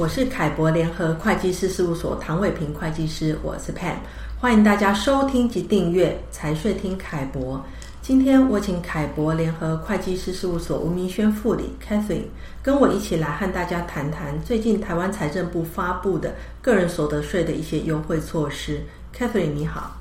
我是凯博联合会计师事务所唐伟平会计师，我是 Pan，欢迎大家收听及订阅财税听凯博。今天我请凯博联合会计师事务所吴明轩副理 Catherine 跟我一起来和大家谈谈最近台湾财政部发布的个人所得税的一些优惠措施。Catherine 你好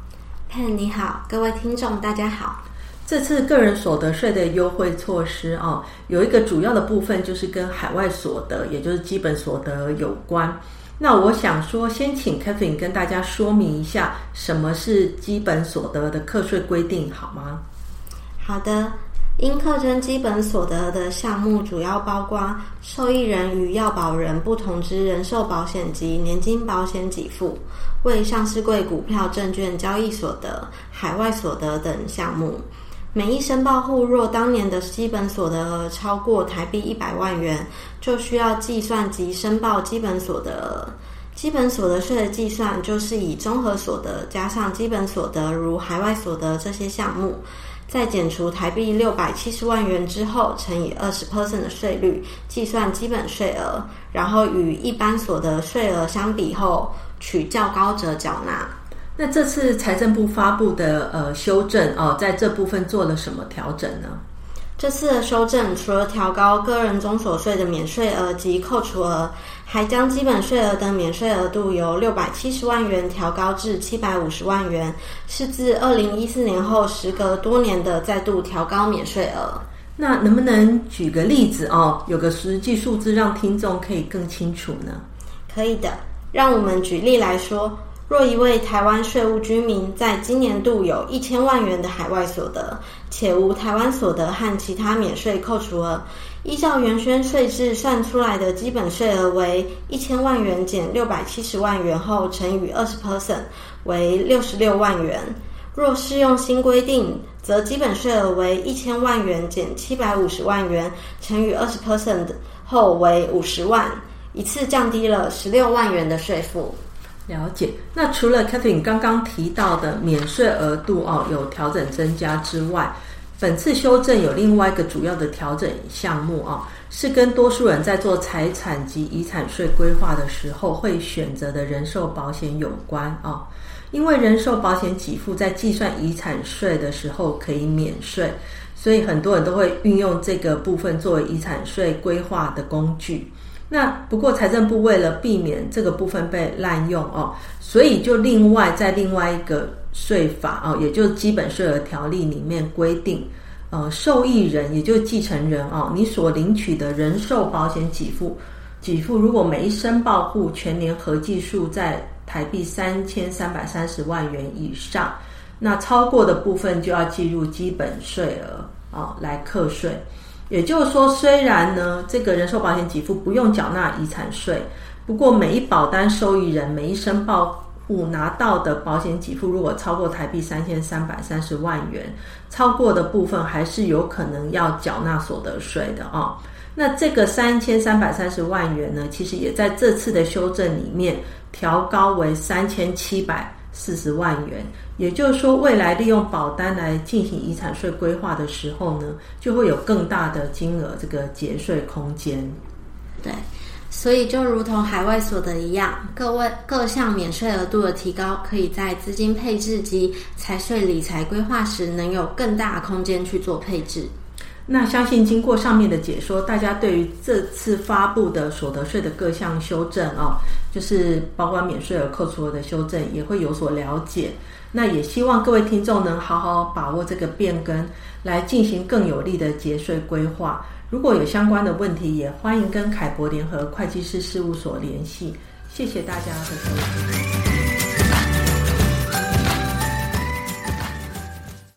，Pan 你好，各位听众大家好。这次个人所得税的优惠措施啊，有一个主要的部分就是跟海外所得，也就是基本所得有关。那我想说，先请 Kevin 跟大家说明一下什么是基本所得的课税规定，好吗？好的，应课征基本所得的项目主要包括受益人与要保人不同之人寿保险及年金保险给付、未上市柜股票证券交易所得、海外所得等项目。每一申报户若当年的基本所得额超过台币一百万元，就需要计算及申报基本所得额。基本所得税的计算就是以综合所得加上基本所得，如海外所得这些项目，再减除台币六百七十万元之后，乘以二十 percent 的税率，计算基本税额，然后与一般所得税额相比后，取较高者缴纳。那这次财政部发布的呃修正哦，在这部分做了什么调整呢？这次的修正除了调高个人综所税的免税额及扣除额，还将基本税额的免税额度由六百七十万元调高至七百五十万元，是自二零一四年后时隔多年的再度调高免税额。那能不能举个例子哦，有个实际数字让听众可以更清楚呢？可以的，让我们举例来说。若一位台湾税务居民在今年度有一千万元的海外所得，且无台湾所得和其他免税扣除额，依照原宣税制算出来的基本税额为一千万元减六百七十万元后乘以二十 percent，为六十六万元。若适用新规定，则基本税额为一千万元减七百五十万元乘以二十 percent 后为五十万，一次降低了十六万元的税负。了解。那除了 Catherine 刚刚提到的免税额度哦有调整增加之外，本次修正有另外一个主要的调整项目啊，是跟多数人在做财产及遗产税规划的时候会选择的人寿保险有关啊。因为人寿保险给付在计算遗产税的时候可以免税，所以很多人都会运用这个部分作为遗产税规划的工具。那不过财政部为了避免这个部分被滥用哦，所以就另外在另外一个税法哦，也就是基本税额条例里面规定，呃，受益人也就是继承人哦，你所领取的人寿保险给付，给付如果每一申报户全年合计数在台币三千三百三十万元以上，那超过的部分就要计入基本税额啊来课税。也就是说，虽然呢，这个人寿保险给付不用缴纳遗产税，不过每一保单受益人每一申报户拿到的保险给付，如果超过台币三千三百三十万元，超过的部分还是有可能要缴纳所得税的、哦。那这个三千三百三十万元呢，其实也在这次的修正里面调高为三千七百四十万元，也就是说，未来利用保单来进行遗产税规划的时候呢，就会有更大的金额这个节税空间。对，所以就如同海外所得一样，各位各项免税额度的提高，可以在资金配置及财税理财规划时，能有更大的空间去做配置。那相信经过上面的解说，大家对于这次发布的所得税的各项修正啊、就是包括免税额、扣除额的修正，也会有所了解。那也希望各位听众能好好把握这个变更，来进行更有利的节税规划。如果有相关的问题，也欢迎跟凯博联合会计师事务所联系。谢谢大家的收听。